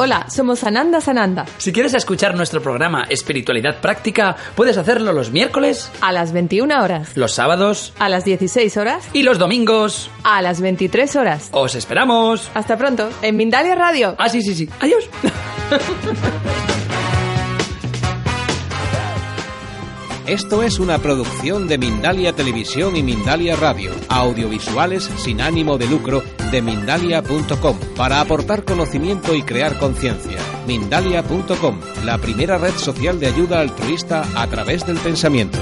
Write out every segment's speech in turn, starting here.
Hola, somos Ananda Sananda. Si quieres escuchar nuestro programa Espiritualidad Práctica, puedes hacerlo los miércoles, A las 21 horas, los sábados a las 16 horas, y los domingos. a las 23 horas. ¡Os esperamos! Hasta pronto, en Mindalia Radio. Ah, sí, sí, sí. Adiós. Esto es una producción de Mindalia Televisión y Mindalia Radio, audiovisuales sin ánimo de lucro de mindalia.com, para aportar conocimiento y crear conciencia. Mindalia.com, la primera red social de ayuda altruista a través del pensamiento.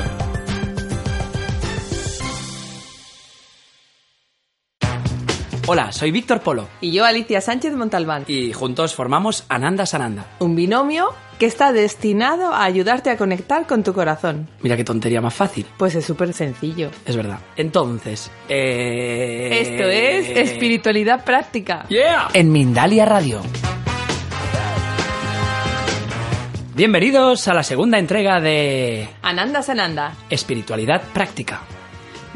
Hola, soy Víctor Polo Y yo, Alicia Sánchez Montalbán. y juntos formamos Ananda Sananda. Un binomio que está destinado a ayudarte a conectar con tu corazón. Mira qué tontería más fácil. Pues es súper sencillo. Es verdad. Entonces, eh... Esto es espiritualidad práctica. ¡Yeah! En Mindalia Radio. Bienvenidos a la segunda entrega de Ananda Sananda. Espiritualidad Práctica.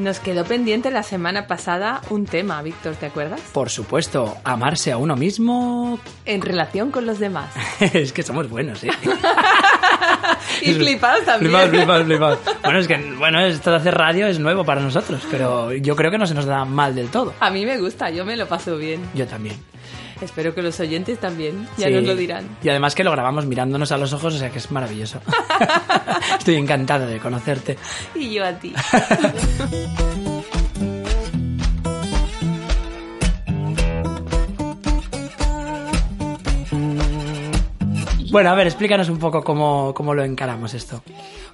Nos quedó pendiente la semana pasada un tema, Víctor, ¿te acuerdas? Por supuesto, amarse a uno mismo. En relación con los demás. es que somos buenos, ¿eh? Y flipados también. Flipados, flipados, flipados. Bueno, es que bueno, esto de hacer radio es nuevo para nosotros, pero yo creo que no se nos da mal del todo. A mí me gusta, yo me lo paso bien. Yo también. Espero que los oyentes también, ya Sí. nos lo dirán. Y además que lo grabamos mirándonos a los ojos, o sea que es maravilloso. Estoy encantado de conocerte. Y yo a ti. Bueno, a ver, explícanos un poco cómo, cómo lo encaramos esto.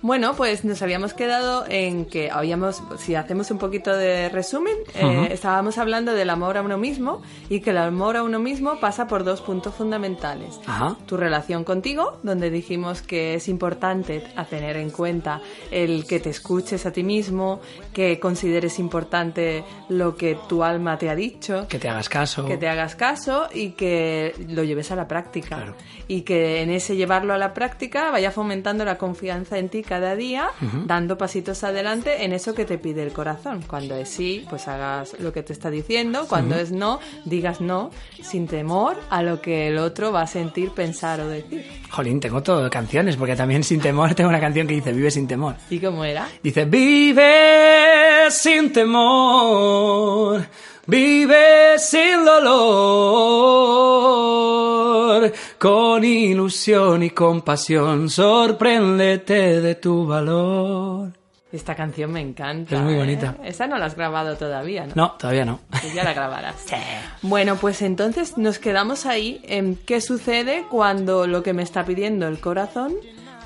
Bueno, pues nos habíamos quedado en que habíamos, si hacemos un poquito de resumen, eh, estábamos hablando del amor a uno mismo y que el amor a uno mismo pasa por dos puntos fundamentales. Tu relación contigo, donde dijimos que es importante a tener en cuenta el que te escuches a ti mismo, que consideres importante lo que tu alma te ha dicho, Que te hagas caso. que te hagas caso y que lo lleves a la práctica. Claro. Y que en ese llevarlo a la práctica vaya fomentando la confianza en ti cada día, dando pasitos adelante en eso que te pide el corazón. Cuando es sí, pues hagas lo que te está diciendo. Cuando es no, digas no, sin temor a lo que el otro va a sentir, pensar o decir. Jolín, tengo todo canciones, porque también sin temor tengo una canción que dice Vive sin temor. ¿Y cómo era? Dice, vive sin temor, vive sin dolor, con ilusión y compasión, sorpréndete de tu valor. Esta canción me encanta. Es muy ¿eh? bonita. Esa no la has grabado todavía, ¿no? No, todavía no. Ya la grabarás. Bueno, pues entonces nos quedamos ahí en qué sucede cuando lo que me está pidiendo el corazón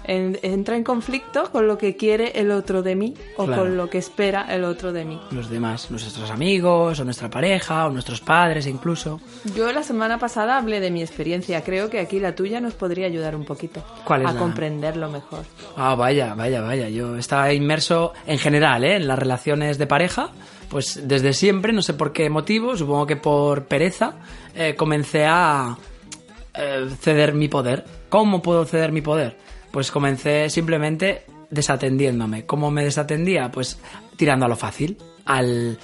en- entra en conflicto con lo que quiere el otro de mí o Claro. con lo que espera el otro de mí. Los demás, nuestros amigos, o nuestra pareja, o nuestros padres incluso. Yo la semana pasada hablé de mi experiencia. Creo que aquí la tuya nos podría ayudar un poquito ¿Cuál es a la- comprenderlo mejor. Ah, vaya, vaya, vaya. Yo estaba inmerso en general, ¿eh? En las relaciones de pareja. Pues desde siempre, no sé por qué motivo, supongo que por pereza, eh, comencé a eh, ceder mi poder. ¿Cómo puedo ceder mi poder? Pues comencé simplemente desatendiéndome. ¿Cómo me desatendía? Pues tirando a lo fácil, al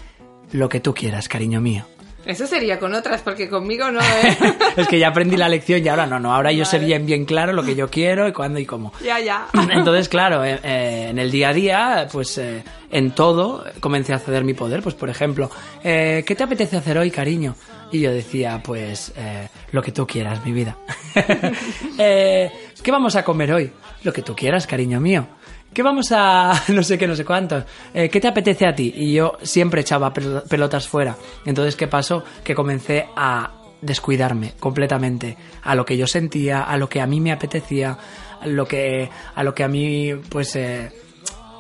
lo que tú quieras, cariño mío. Eso sería con otras, porque conmigo no, ¿eh? es que ya aprendí la lección y ahora no, no, ahora yo sé bien, bien claro lo que yo quiero y cuándo y cómo. ya, ya. Entonces, claro, eh, eh, en el día a día, pues eh, en todo comencé a ceder mi poder. Pues, por ejemplo, eh, ¿qué te apetece hacer hoy, cariño? Y yo decía, pues, eh, lo que tú quieras, mi vida. ¿Qué vamos a comer hoy? Lo que tú quieras, cariño mío. ¿Qué vamos a... no sé qué, no sé cuántos? Eh, ¿Qué te apetece a ti? Y yo siempre echaba pel- pelotas fuera. Entonces, ¿qué pasó? Que comencé a descuidarme completamente a lo que yo sentía, a lo que a mí me apetecía, a lo que, a lo que a mí, pues... eh,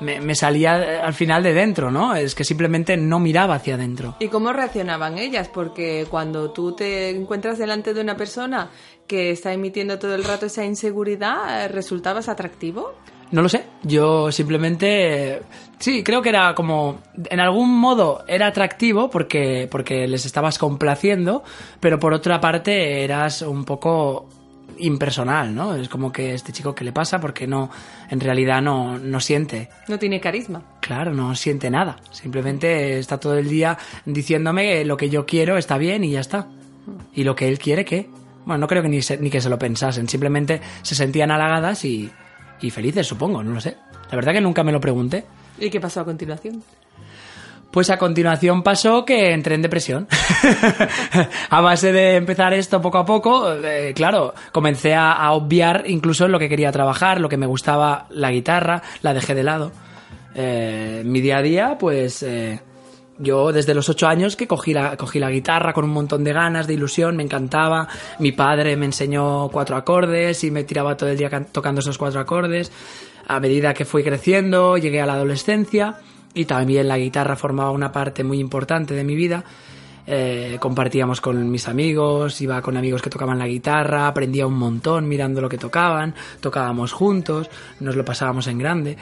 me, me salía eh, al final de dentro, ¿no? Es que simplemente no miraba hacia adentro. ¿Y cómo reaccionaban ellas? Porque cuando tú te encuentras delante de una persona que está emitiendo todo el rato esa inseguridad, ¿resultabas atractivo? No lo sé, yo simplemente sí, creo que era como en algún modo era atractivo porque porque les estabas complaciendo, pero por otra parte eras un poco impersonal, ¿no? Es como que este chico que le pasa porque no en realidad no no siente No tiene carisma. Claro, no siente nada. Simplemente está todo el día diciéndome que lo que yo quiero está bien y ya está. Y lo que él quiere, ¿qué? Bueno, no creo que ni, se- ni que se lo pensasen, simplemente se sentían halagadas y, y felices, supongo, no lo sé. La verdad que nunca me lo pregunté. ¿Y qué pasó a continuación? Pues a continuación pasó que entré en depresión. a base de empezar esto poco a poco, eh, claro, comencé a, a obviar incluso lo que quería trabajar, lo que me gustaba, la guitarra, la dejé de lado. Eh, mi día a día, pues eh, yo desde los ocho años que cogí la, cogí la guitarra con un montón de ganas, de ilusión, me encantaba. Mi padre me enseñó cuatro acordes y me tiraba todo el día can- tocando esos cuatro acordes. A medida que fui creciendo, llegué a la adolescencia y también la guitarra formaba una parte muy importante de mi vida. Eh, compartíamos con mis amigos, iba con amigos que tocaban la guitarra, aprendía un montón mirando lo que tocaban, tocábamos juntos, nos lo pasábamos en grande.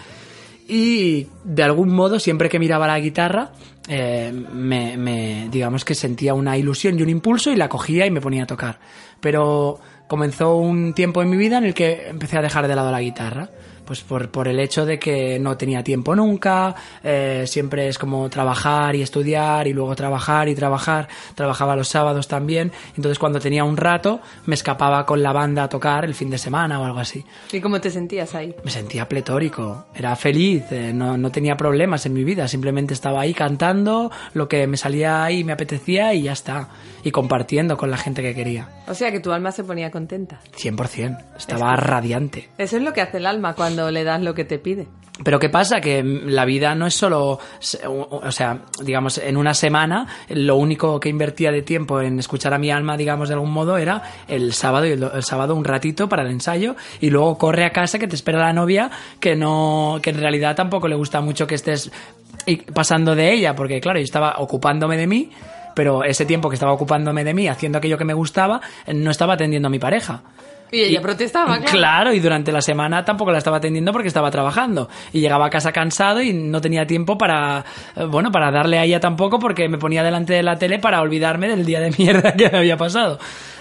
Y de algún modo, siempre que miraba la guitarra, eh, me, me- digamos que sentía una ilusión y un impulso y la cogía y me ponía a tocar. Pero comenzó un tiempo en mi vida en el que empecé a dejar de lado la guitarra. Pues por, por el hecho de que no tenía tiempo nunca, eh, siempre es como trabajar y estudiar y luego trabajar y trabajar. Trabajaba los sábados también. Entonces cuando tenía un rato me escapaba con la banda a tocar el fin de semana o algo así ¿Y cómo te sentías ahí? me sentía pletórico, era feliz, eh, no, no tenía problemas en mi vida, simplemente estaba ahí cantando lo que me salía ahí, me apetecía y ya está. Y compartiendo con la gente que quería. O sea que tu alma se ponía contenta. 100%, estaba radiante. Eso es lo que hace el alma cuando le das lo que te pide. Pero ¿qué pasa? Que la vida no es solo, o sea, digamos, en una semana, lo único que invertía de tiempo en escuchar a mi alma, digamos, de algún modo, era el sábado, y el, el sábado un ratito para el ensayo, y luego corre a casa que te espera la novia, que no, que en realidad tampoco le gusta mucho que estés pasando de ella, porque claro, yo estaba ocupándome de mí, pero ese tiempo que estaba ocupándome de mí, haciendo aquello que me gustaba, no estaba atendiendo a mi pareja. Y ella protestaba, claro. Claro, y durante la semana tampoco la estaba atendiendo porque estaba trabajando. Y llegaba a casa cansado y no tenía tiempo para, eh, bueno, para darle a ella tampoco porque me ponía delante de la tele para olvidarme del día de mierda que me había pasado.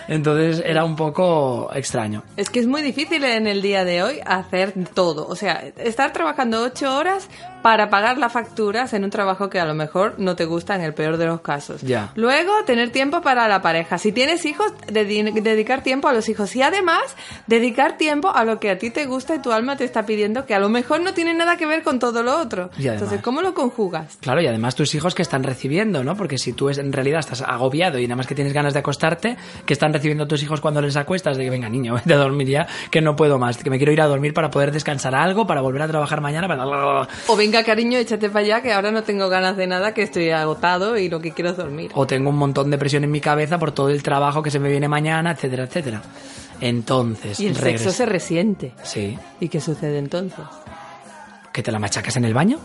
Entonces era un poco extraño. Es que es muy difícil en el día de hoy hacer todo. O sea, estar trabajando ocho horas para pagar las facturas en un trabajo que a lo mejor no te gusta en el peor de los casos. Ya. Luego, tener tiempo para la pareja. Si tienes hijos, dedi- dedicar tiempo a los hijos. Y además, dedicar tiempo a lo que a ti te gusta y tu alma te está pidiendo, que a lo mejor no tiene nada que ver con todo lo otro. Además- Entonces, ¿cómo lo conjugas? Claro, y además tus hijos que están recibiendo, ¿no? Porque si tú es- en realidad estás agobiado y nada más que tienes ganas de acostarte, que están recibiendo tus hijos cuando les acuestas? De que venga, niño, vete a dormir ya, que no puedo más, que me quiero ir a dormir para poder descansar algo, para volver a trabajar mañana, para... O venga, cariño, échate para allá, que ahora no tengo ganas de nada, que estoy agotado y lo que quiero es dormir. o tengo un montón de presión en mi cabeza por todo el trabajo que se me viene mañana, etcétera, etcétera. Entonces, Y el sexo se resiente. Sí. ¿Y qué sucede entonces? ¿Que te la machacas en el baño?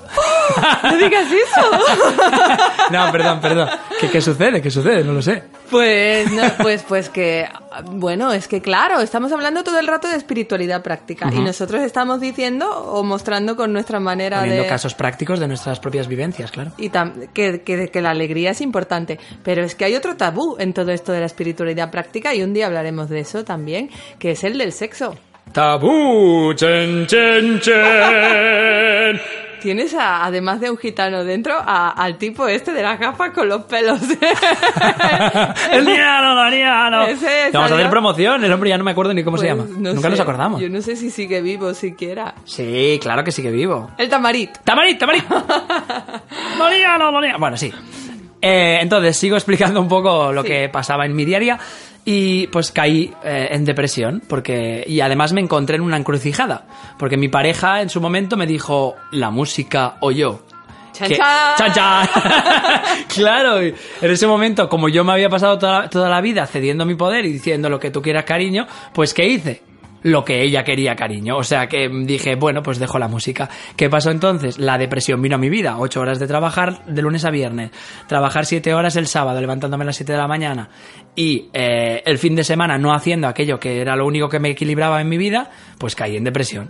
¡No digas eso! no, perdón, perdón. ¿Qué, ¿Qué sucede? ¿Qué sucede? No lo sé. Pues, no, pues, pues que, bueno, es que claro, estamos hablando todo el rato de espiritualidad práctica y nosotros estamos diciendo o mostrando con nuestra manera Poniendo de... casos prácticos de nuestras propias vivencias, claro. Y tam- que, que, que la alegría es importante. Pero es que hay otro tabú en todo esto de la espiritualidad práctica y un día hablaremos de eso también, que es el del sexo. Tabú, chen, chen, chen. Tienes, a- además de un gitano dentro, a- al tipo este de las gafas con los pelos. el diano. Ese es, Vamos a hacer promoción, el hombre ya no me acuerdo ni cómo se Pues, llama. no Nunca sé. nos acordamos. Yo no sé si sigue vivo siquiera. Sí, claro que sigue vivo. El tamarit. ¡Tamarit, tamarit! ¡Loliano, loliano! Bueno, sí. Eh, entonces, sigo explicando un poco lo Sí. que pasaba en mi diaria y pues caí eh, en depresión porque y además me encontré en una encrucijada porque mi pareja en su momento me dijo la música o yo Chan, Que- chan. chan, chan. claro, en ese momento, como yo me había pasado toda, toda la vida cediendo mi poder y diciendo lo que tú quieras, cariño, pues ¿qué hice? Lo que ella quería, cariño. O sea que dije, bueno, pues dejo la música. ¿Qué pasó entonces? La depresión vino a mi vida. Ocho horas de trabajar de lunes a viernes. Trabajar siete horas el sábado, levantándome a las siete de la mañana. Y eh, el fin de semana no haciendo aquello que era lo único que me equilibraba en mi vida, pues caí en depresión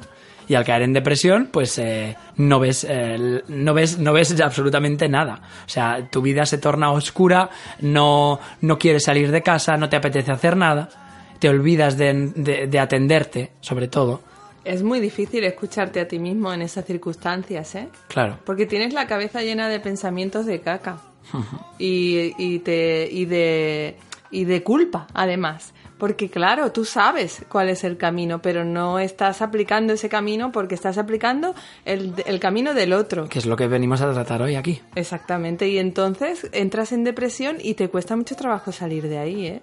y al caer en depresión pues eh, no ves eh, no ves no ves absolutamente nada o sea tu vida se torna oscura no no quieres salir de casa no te apetece hacer nada te olvidas de, de- de atenderte sobre todo Es muy difícil escucharte a ti mismo en esas circunstancias, ¿eh? claro Porque tienes la cabeza llena de pensamientos de caca. y, y, te, y, de, y de culpa, además. Porque claro, tú sabes cuál es el camino, pero no estás aplicando ese camino porque estás aplicando el, el camino del otro. Que es lo que venimos a tratar hoy aquí. Exactamente, y entonces entras en depresión y te cuesta mucho trabajo salir de ahí, ¿eh?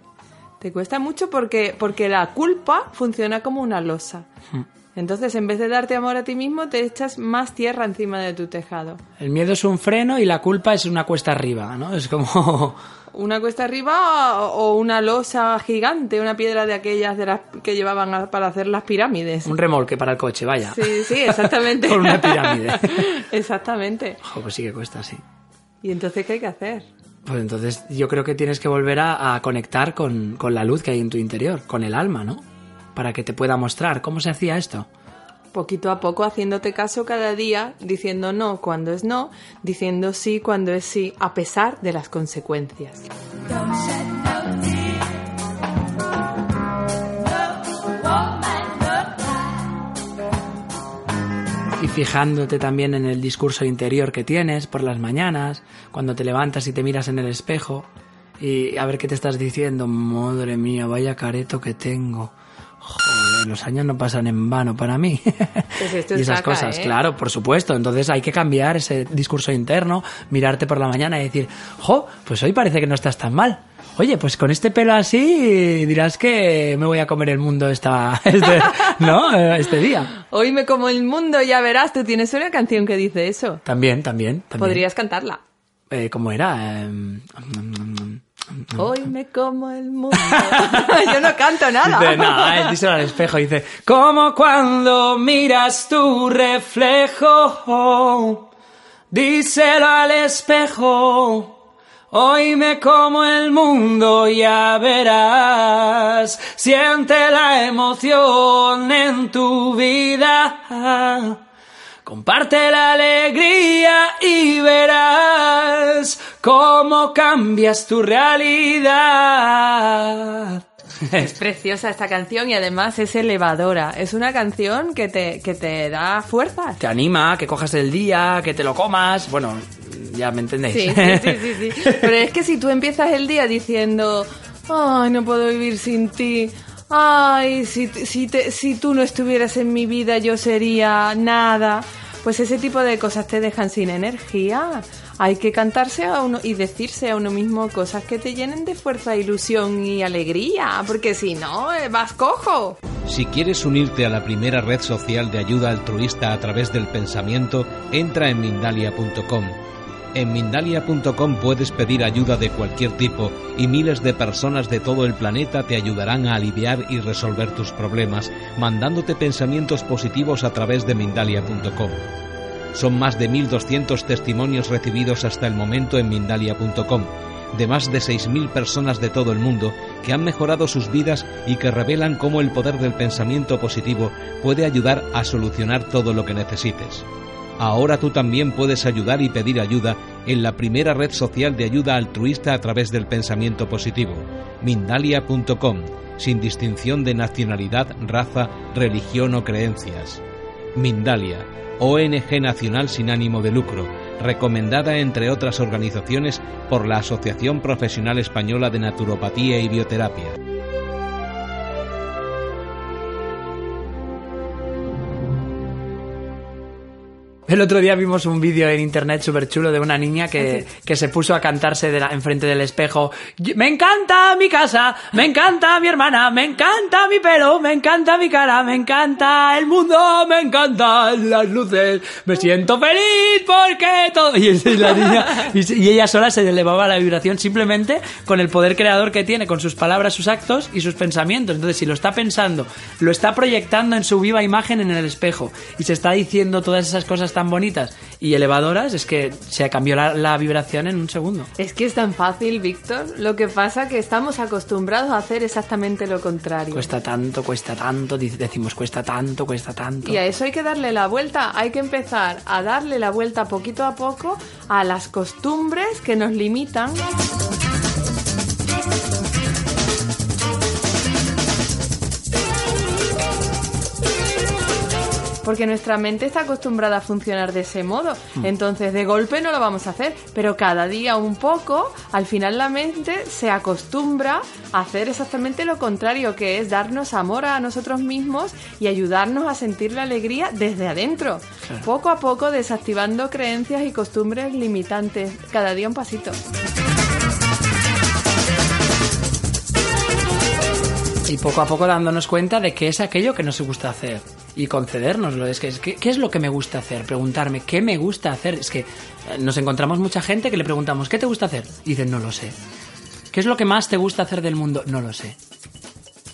Te cuesta mucho porque, porque la culpa funciona como una losa. Hmm. Entonces, en vez de darte amor a ti mismo, te echas más tierra encima de tu tejado. El miedo es un freno y la culpa es una cuesta arriba, ¿no? Es como... Una cuesta arriba o una losa gigante, una piedra de aquellas de las que llevaban a- para hacer las pirámides. un remolque para el coche, vaya. Sí, sí, exactamente. Con una pirámide. exactamente. Jo, pues sí que cuesta, sí. ¿Y entonces qué hay que hacer? Pues entonces yo creo que tienes que volver a, conectar con, con la luz que hay en tu interior, con el alma, ¿no? Para que te pueda mostrar cómo se hacía esto. Poquito a poco haciéndote caso cada día, diciendo no cuando es no, diciendo sí cuando es sí, a pesar de las consecuencias. Fijándote también en el discurso interior que tienes por las mañanas, cuando te levantas y te miras en el espejo, y a ver qué te estás diciendo. Madre mía, vaya careto que tengo. Joder, los años no pasan en vano para mí. Pues y es esas cosas, ¿eh? claro, por supuesto. Entonces hay que cambiar ese discurso interno, mirarte por la mañana y decir, jo, pues hoy parece que no estás tan mal. Oye, pues con este pelo así dirás que me voy a comer el mundo esta, este, ¿no? Eh, este día. Hoy me como el mundo, ya verás, tú tienes una canción que dice eso. También, también, también. Podrías cantarla. Eh, ¿Cómo era? Eh, Hoy me como el mundo. Yo no canto nada. Dice, no, él díselo al espejo, dice, como cuando miras tu reflejo, díselo al espejo, hoy me como el mundo, ya verás, siente la emoción en tu vida. Comparte la alegría y verás cómo cambias tu realidad. Es preciosa esta canción y además es elevadora. Es una canción que te, que te da fuerzas. te anima, que cojas el día, que te lo comas. Bueno, ya me entendéis. Sí, sí, sí, sí, sí. Pero es que si tú empiezas el día diciendo, ay, no puedo vivir sin ti, ay, si, si, te- si tú no estuvieras en mi vida yo sería nada, pues ese tipo de cosas te dejan sin energía. Hay que cantarse a uno y decirse a uno mismo cosas que te llenen de fuerza, ilusión y alegría, porque si no, eh, vas cojo. Si quieres unirte a la primera red social de ayuda altruista a través del pensamiento, entra en Mindalia.com. En Mindalia.com puedes pedir ayuda de cualquier tipo y miles de personas de todo el planeta te ayudarán a aliviar y resolver tus problemas, mandándote pensamientos positivos a través de Mindalia.com. Son más de 1.200 testimonios recibidos hasta el momento en Mindalia.com, de más de 6.000 personas de todo el mundo que han mejorado sus vidas y que revelan cómo el poder del pensamiento positivo puede ayudar a solucionar todo lo que necesites. Ahora tú también puedes ayudar y pedir ayuda en la primera red social de ayuda altruista a través del pensamiento positivo, Mindalia.com, sin distinción de nacionalidad, raza, religión o creencias. Mindalia, ONG nacional sin ánimo de lucro, recomendada entre otras organizaciones por la Asociación Profesional Española de Naturopatía y Bioterapia. El otro día vimos un vídeo en internet súper chulo de una niña que, que se puso a cantarse de la- enfrente del espejo. Me encanta mi casa, me encanta mi hermana, me encanta mi pelo, me encanta mi cara, me encanta el mundo, me encantan las luces, me siento feliz porque todo... Y, la niña, y ella sola se elevaba la vibración simplemente con el poder creador que tiene, con sus palabras, sus actos y sus pensamientos. Entonces, si lo está pensando, lo está proyectando en su viva imagen en el espejo y se está diciendo todas esas cosas tan bonitas y elevadoras, es que se cambió la, la vibración en un segundo. Es que es tan fácil, Víctor. Lo que pasa que estamos acostumbrados a hacer exactamente lo contrario. Cuesta tanto, cuesta tanto, decimos cuesta tanto, cuesta tanto. Y a eso hay que darle la vuelta, hay que empezar a darle la vuelta poquito a poco a las costumbres que nos limitan. Porque nuestra mente está acostumbrada a funcionar de ese modo. Mm. Entonces, de golpe no lo vamos a hacer, pero cada día un poco, al final la mente se acostumbra a hacer exactamente lo contrario, que es darnos amor a nosotros mismos y ayudarnos a sentir la alegría desde adentro, poco a poco desactivando creencias y costumbres limitantes, cada día un pasito. Y poco a poco dándonos cuenta de qué es aquello que nos gusta hacer y concedérnoslo. Es que, es que, ¿qué es lo que me gusta hacer? Preguntarme, ¿qué me gusta hacer? Es que eh, nos encontramos mucha gente que le preguntamos, ¿qué te gusta hacer? Y dicen, no lo sé. ¿Qué es lo que más te gusta hacer del mundo? No lo sé.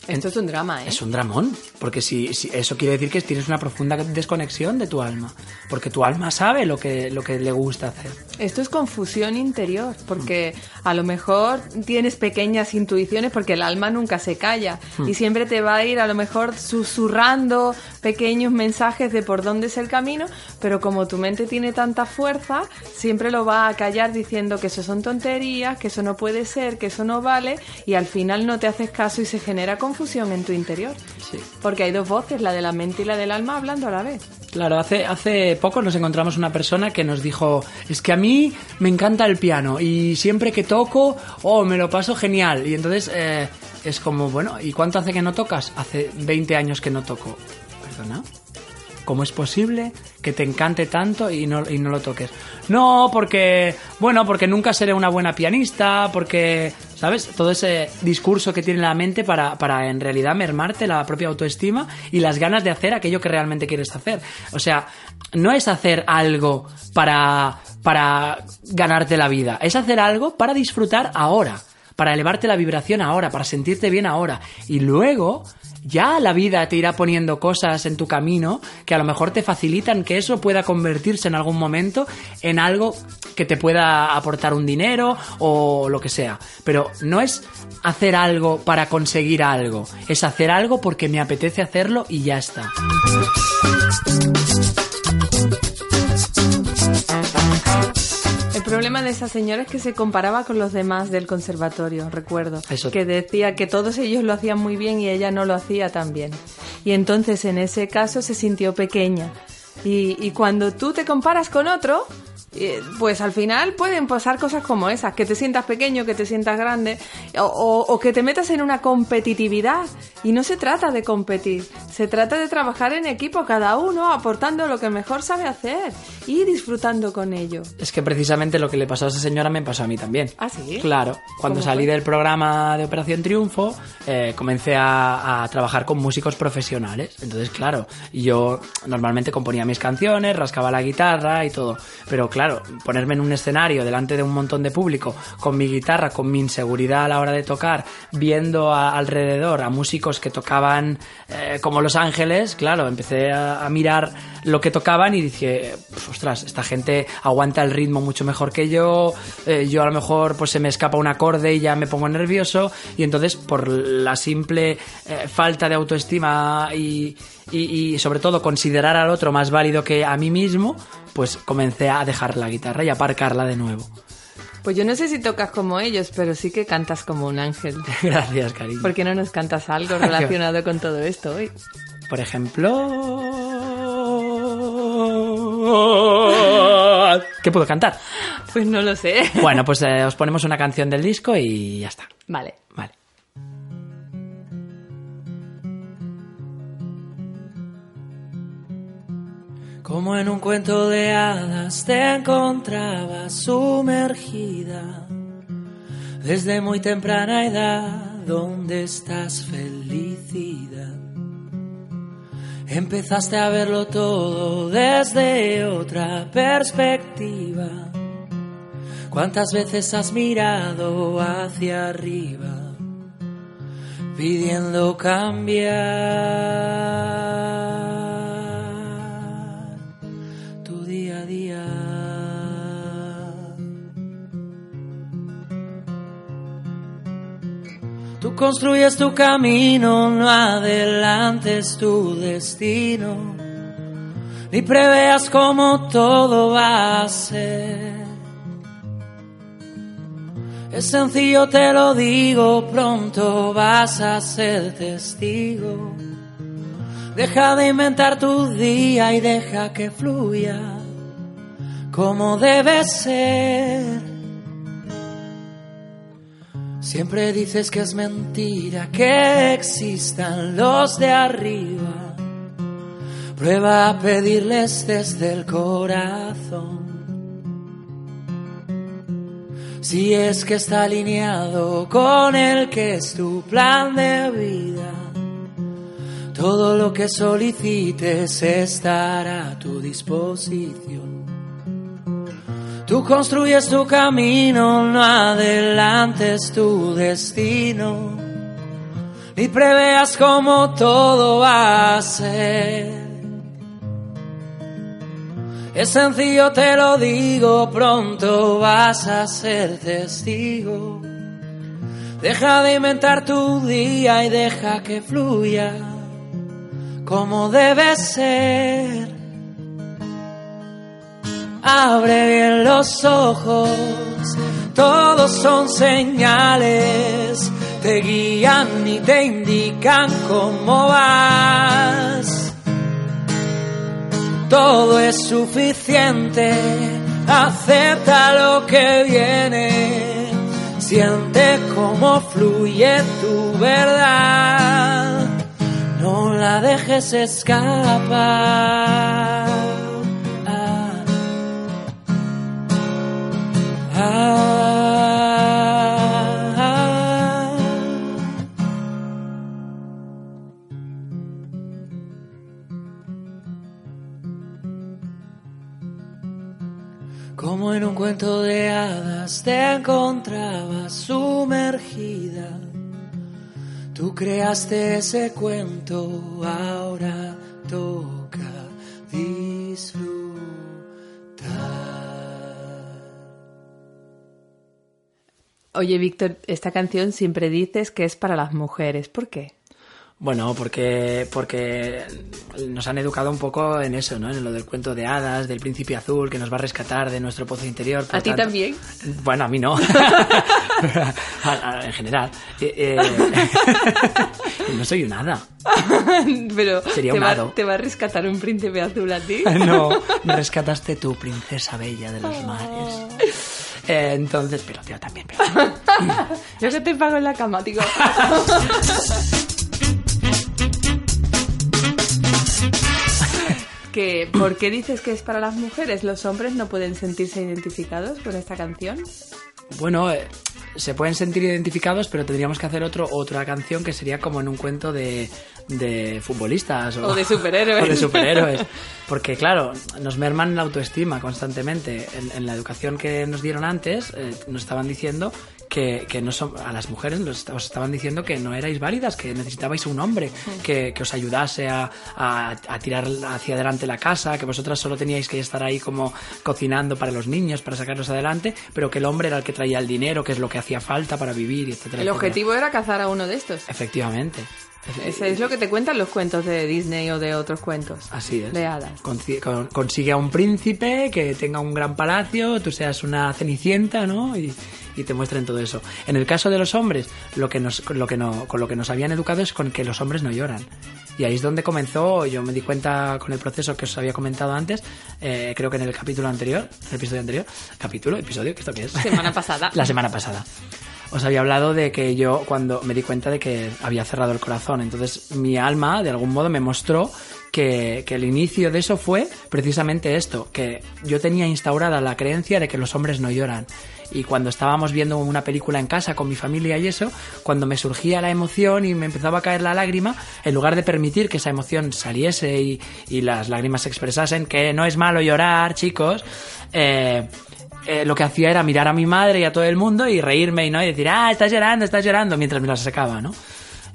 Esto es un drama, ¿eh? Es un dramón, porque si, si- eso quiere decir que tienes una profunda desconexión de tu alma, porque tu alma sabe lo que, lo que le gusta hacer. Esto es confusión interior, porque a lo mejor tienes pequeñas intuiciones, porque el alma nunca se calla y siempre te va a ir a lo mejor susurrando pequeños mensajes de por dónde es el camino, pero como tu mente tiene tanta fuerza, siempre lo va a callar diciendo que eso son tonterías, que eso no puede ser, que eso no vale, y al final no te haces caso y se genera confusión en tu interior. Sí. Porque hay dos voces, la de la mente y la del alma, hablando a la vez. Claro, hace, hace poco nos encontramos una persona que nos dijo, es que a mí me encanta el piano y siempre que toco, oh, me lo paso genial. Y entonces eh, es como, bueno, ¿y cuánto hace que no tocas? Hace 20 años que no toco. ¿Perdona? ¿Cómo es posible que te encante tanto y no, y no lo toques? No, porque, bueno, porque nunca seré una buena pianista, porque, ¿sabes? Todo ese discurso que tiene la mente para, para en realidad mermarte la propia autoestima y las ganas de hacer aquello que realmente quieres hacer. O sea, no es hacer algo para, para ganarte la vida, es hacer algo para disfrutar ahora para elevarte la vibración ahora, para sentirte bien ahora. Y luego ya la vida te irá poniendo cosas en tu camino que a lo mejor te facilitan que eso pueda convertirse en algún momento en algo que te pueda aportar un dinero o lo que sea. Pero no es hacer algo para conseguir algo, es hacer algo porque me apetece hacerlo y ya está. Problema de esa señora es que se comparaba con los demás del conservatorio, recuerdo. Eso. Que decía que todos ellos lo hacían muy bien y ella no lo hacía tan bien. Y entonces en ese caso se sintió pequeña. Y, y cuando tú te comparas con otro, pues al final pueden pasar cosas como esas, que te sientas pequeño, que te sientas grande, o, o- o que te metas en una competitividad. Y no se trata de competir, se trata de trabajar en equipo, cada uno aportando lo que mejor sabe hacer y disfrutando con ello. Es que precisamente lo que le pasó a esa señora me pasó a mí también. ¿Ah, sí? Claro, cuando ¿Cómo salí fue? del programa de Operación Triunfo, eh, comencé a, a trabajar con músicos profesionales. Entonces, claro, yo normalmente componía mis canciones, rascaba la guitarra y todo. Pero claro, ponerme en un escenario delante de un montón de público, con mi guitarra, con mi inseguridad a la hora de tocar, viendo alrededor a músicos que tocaban eh, como Los Ángeles, claro, empecé a, mirar lo que tocaban y dije, "Pf, ostras, esta gente aguanta el ritmo mucho mejor que yo, eh, yo a lo mejor pues se me escapa un acorde y ya me pongo nervioso y entonces por la simple eh, falta de autoestima y sobre todo considerar al otro más válido que a mí mismo, pues comencé a dejar la guitarra y a aparcarla de nuevo. Pues yo no sé si tocas como ellos, pero sí que cantas como un ángel. Gracias, cariño. ¿Por qué no nos cantas algo relacionado con todo esto hoy? Por ejemplo... ¿Qué puedo cantar? Pues no lo sé. Bueno, pues eh, os ponemos una canción del disco y ya está. Vale. Vale. Como en un cuento de hadas te encontrabas sumergida desde muy temprana edad. ¿Dónde estás felicidad? Empezaste a verlo todo desde otra perspectiva. ¿Cuántas veces has mirado hacia arriba pidiendo cambiar Tú construyes tu camino, no adelantes tu destino, ni preveas cómo todo va a ser. Es sencillo, te lo digo, pronto vas a ser testigo Deja de inventar tu día y deja que fluya como debe ser. Siempre dices que es mentira que existan los de arriba. Prueba a pedirles desde el corazón. Si es que está alineado con el que es tu plan de vida, todo lo que solicites estará a tu disposición. Tú construyes tu camino, no adelantes tu destino, ni preveas cómo todo va a ser. Es sencillo, te lo digo, pronto vas a ser testigo. Deja de inventar tu día y deja que fluya como debe ser. Abre bien los ojos, todos son señales, te guían y te indican cómo vas. Todo es suficiente, acepta lo que viene, siente cómo fluye tu verdad, no la dejes escapar. Creaste ese cuento, ahora toca disfrutar. Oye, Víctor, esta canción siempre dices que es para las mujeres. ¿Por qué? Bueno, porque, porque nos han educado un poco en eso, ¿no? En lo del cuento de hadas, del príncipe azul que nos va a rescatar de nuestro pozo interior. ¿A ti también? Bueno, a mí no. en general. Eh, eh, no soy un hada. Pero Sería te, un va, ¿te va a rescatar un príncipe azul a ti? no, me rescataste tú, princesa bella de los mares. Eh, entonces, pero tío, también. Pero... Yo que te pago en la cama, tío. Que ¿por qué dices que es para las mujeres? ¿Los hombres no pueden sentirse identificados con esta canción? Bueno, eh, se pueden sentir identificados, pero tendríamos que hacer otro, otra canción que sería como en un cuento de, de futbolistas o, de superhéroes. o de superhéroes. Porque claro, nos merman la autoestima constantemente. En, la educación que nos dieron antes, eh, nos estaban diciendo que, que, no son, a las mujeres nos, os estaban diciendo que no erais válidas, que necesitabais un hombre que, que, os ayudase a, a, a, tirar hacia adelante la casa, que vosotras solo teníais que estar ahí como cocinando para los niños, para sacarlos adelante, pero que el hombre era el que traía el dinero, que es lo que hacía falta para vivir, etcétera. El objetivo era cazar a uno de estos. Efectivamente. Es lo que te cuentan los cuentos de Disney o de otros cuentos. Así es. De hadas. Consigue a un príncipe que tenga un gran palacio, tú seas una cenicienta, ¿no? Y, te muestren todo eso. En el caso de los hombres, lo que nos, lo que no, con lo que nos habían educado es con que los hombres no lloran. Y ahí es donde comenzó, yo me di cuenta con el proceso que os había comentado antes, eh, creo que en el capítulo anterior, el episodio anterior, capítulo, episodio, ¿qué esto qué es? Semana pasada. La semana pasada os había hablado de que yo cuando me di cuenta de que había cerrado el corazón, entonces mi alma de algún modo me mostró que, que, el inicio de eso fue precisamente esto, que yo tenía instaurada la creencia de que los hombres no lloran. Y cuando estábamos viendo una película en casa con mi familia y eso, cuando me surgía la emoción y me empezaba a caer la lágrima, en lugar de permitir que esa emoción saliese y, y las lágrimas se expresasen, que no es malo llorar, chicos, eh, eh, lo que hacía era mirar a mi madre y a todo el mundo y reírme y no y decir, ah, estás llorando, estás llorando, mientras me las sacaba, ¿no?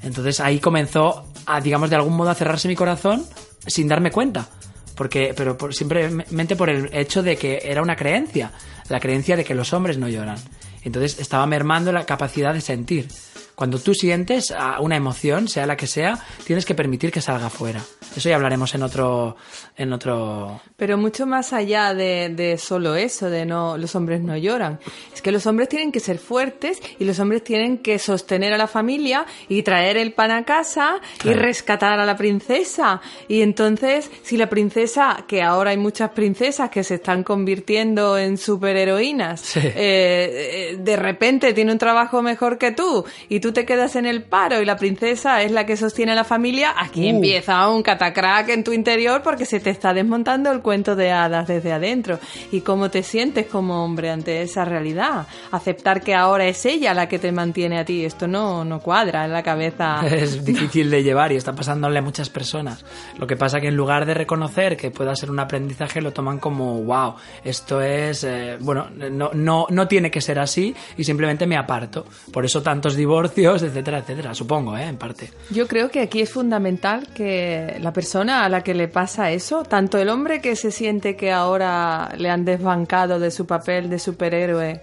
Entonces ahí comenzó a, digamos, de algún modo a cerrarse mi corazón sin darme cuenta. Porque, pero simplemente por el hecho de que era una creencia, la creencia de que los hombres no lloran. Entonces estaba mermando la capacidad de sentir. Cuando tú sientes una emoción, sea la que sea, tienes que permitir que salga fuera. Eso ya hablaremos en otro, en otro. Pero mucho más allá de, de solo eso, de no, los hombres no lloran. Es que los hombres tienen que ser fuertes y los hombres tienen que sostener a la familia y traer el pan a casa y Claro. rescatar a la princesa. Y entonces, si la princesa, que ahora hay muchas princesas que se están convirtiendo en superheroínas, Sí. eh, eh, de repente tiene un trabajo mejor que tú y tú te quedas en el paro y la princesa es la que sostiene a la familia, aquí Uh. empieza un catacrack en tu interior porque se te está desmontando el cuento de hadas desde adentro. ¿Y cómo te sientes como hombre ante esa realidad? Aceptar que ahora es ella la que te mantiene a ti, esto no, no cuadra en la cabeza. Es difícil de llevar y está pasándole a muchas personas. Lo que pasa que en lugar de reconocer que pueda ser un aprendizaje, lo toman como, wow, esto es, eh, bueno, no, no, no tiene que ser así y simplemente me aparto. Por eso tantos divorcios, etcétera, etcétera, supongo, ¿eh? En parte. Yo creo que aquí es fundamental que la persona a la que le pasa eso, tanto el hombre que se siente que ahora le han desbancado de su papel de superhéroe,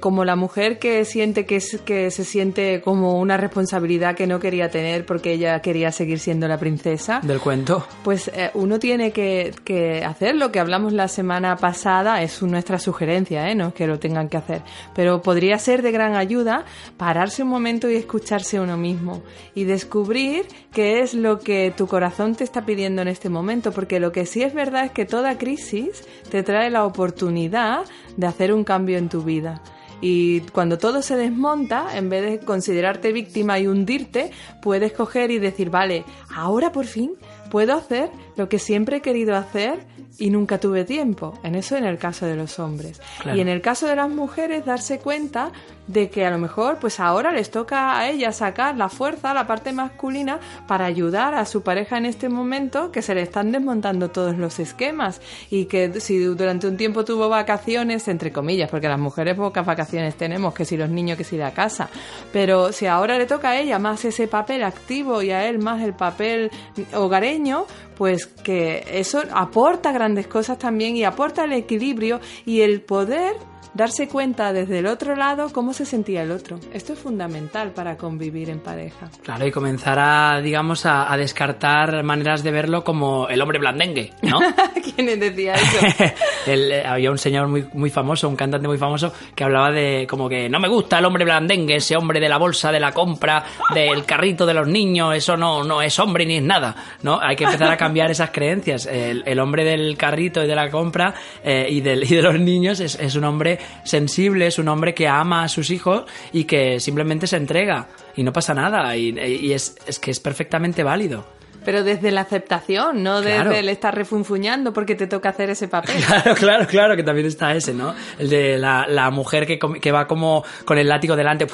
como la mujer que siente que, es- que se siente como una responsabilidad que no quería tener porque ella quería seguir siendo la princesa, Del cuento. pues eh, uno tiene que, que hacer lo que hablamos la semana pasada, es nuestra sugerencia, ¿eh? no es que lo tengan que hacer, pero podría ser de gran ayuda pararse un momento y escucharse uno mismo y descubrir qué es lo que tu corazón te está pidiendo en este momento, porque lo que sí es verdad es que toda crisis te trae la oportunidad de hacer un cambio en tu vida. Y cuando todo se desmonta, en vez de considerarte víctima y hundirte, puedes coger y decir, vale, ahora por fin puedo hacer lo que siempre he querido hacer y nunca tuve tiempo. En eso en el caso de los hombres. Claro. Y en el caso de las mujeres, darse cuenta de que a lo mejor pues ahora les toca a ellas sacar la fuerza, la parte masculina, para ayudar a su pareja en este momento que se le están desmontando todos los esquemas y que si durante un tiempo tuvo vacaciones, entre comillas, porque las mujeres pocas vacaciones tenemos, que si los niños, que si la casa, pero si ahora le toca a ella más ese papel activo y a él más el papel hogareño, pues que eso aporta grandes cosas también y aporta el equilibrio y el poder darse cuenta desde el otro lado cómo se sentía el otro. Esto es fundamental para convivir en pareja. Claro, y comenzar a, digamos, a, a descartar maneras de verlo como el hombre blandengue, ¿no? ¿Quién decía eso? El, eh, había un señor muy, muy famoso, un cantante muy famoso, que hablaba de como que no me gusta el hombre blandengue, ese hombre de la bolsa, de la compra, del carrito de los niños, eso no, no es hombre ni es nada, ¿no? Hay que empezar a cambiar esas creencias. El, el hombre del carrito y de la compra eh, y, del, y de los niños es, es un hombre sensible, es un hombre que ama a sus hijos y que simplemente se entrega y no pasa nada y, y es, es que es perfectamente válido. Pero desde la aceptación, no desde Claro. el estar refunfuñando porque te toca hacer ese papel. Claro, claro, claro, que también está ese, ¿no? El de la, la mujer que, que va como con el látigo delante.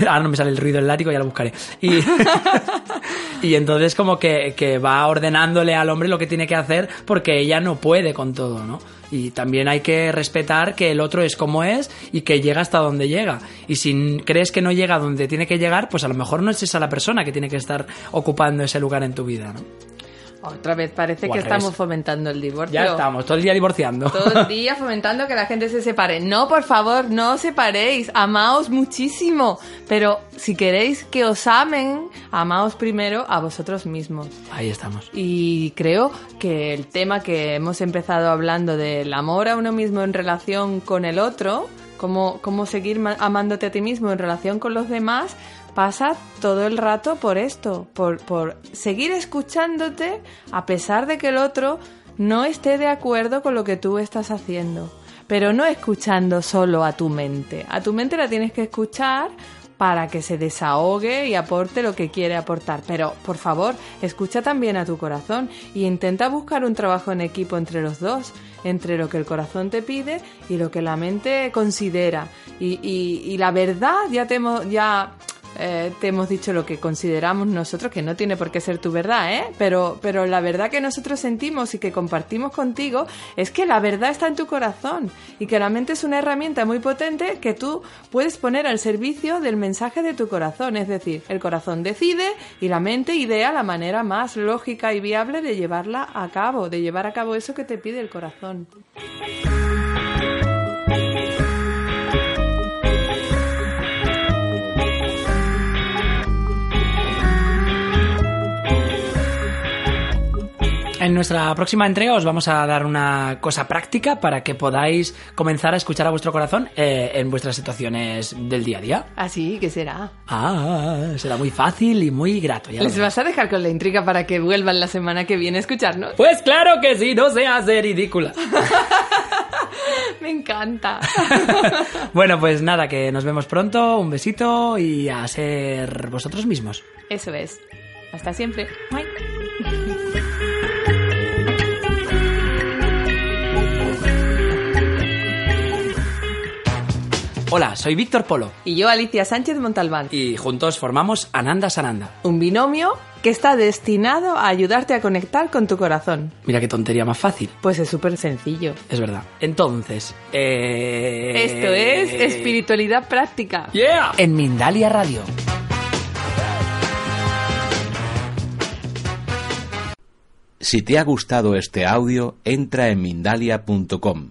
Ahora no me sale el ruido del látigo, ya lo buscaré. Y, entonces como que, que va ordenándole al hombre lo que tiene que hacer porque ella no puede con todo, ¿no? Y también hay que respetar que el otro es como es y que llega hasta donde llega. Y si crees que no llega donde tiene que llegar, pues a lo mejor no es esa la persona que tiene que estar ocupando ese lugar en tu vida, ¿no? Otra vez parece que revés. estamos fomentando el divorcio. Ya estamos, todo el día divorciando. Todo el día fomentando que la gente se separe. No, por favor, no os separéis. Amaos muchísimo. Pero si queréis que os amen, amaos primero a vosotros mismos. Ahí estamos. Y creo que el tema que hemos empezado hablando del amor a uno mismo en relación con el otro, cómo, cómo seguir amándote a ti mismo en relación con los demás, pasa todo el rato por esto, por, por seguir escuchándote a pesar de que el otro no esté de acuerdo con lo que tú estás haciendo. Pero no escuchando solo a tu mente. A tu mente la tienes que escuchar para que se desahogue y aporte lo que quiere aportar. Pero, por favor, escucha también a tu corazón y intenta buscar un trabajo en equipo entre los dos, entre lo que el corazón te pide y lo que la mente considera. Y, y- y la verdad, ya te hemos, ya, eh, te hemos dicho lo que consideramos nosotros, que no tiene por qué ser tu verdad, ¿eh? Pero, pero la verdad que nosotros sentimos y que compartimos contigo es que la verdad está en tu corazón y que la mente es una herramienta muy potente que tú puedes poner al servicio del mensaje de tu corazón. Es decir, el corazón decide y la mente idea la manera más lógica y viable de llevarla a cabo, de llevar a cabo eso que te pide el corazón. En nuestra próxima entrega os vamos a dar una cosa práctica para que podáis comenzar a escuchar a vuestro corazón eh, en vuestras situaciones del día a día. Así que será. Ah, será muy fácil y muy grato. Ya ¿Les vas a dejar con la intriga para que vuelvan la semana que viene a escucharnos? Pues claro que sí, no seas de ridícula. Me encanta. bueno, pues nada, que nos vemos pronto, un besito y a ser vosotros mismos. Eso es. Hasta siempre. Bye. Hola, soy Víctor Polo Y yo, Alicia Sánchez Montalbán. y juntos formamos Ananda Sananda. Un binomio que está destinado a ayudarte a conectar con tu corazón. Mira qué tontería más fácil. Pues es súper sencillo. Es verdad. Entonces, eh... Esto es espiritualidad práctica. ¡Yeah! En Mindalia Radio. Si te ha gustado este audio, entra en Mindalia.com.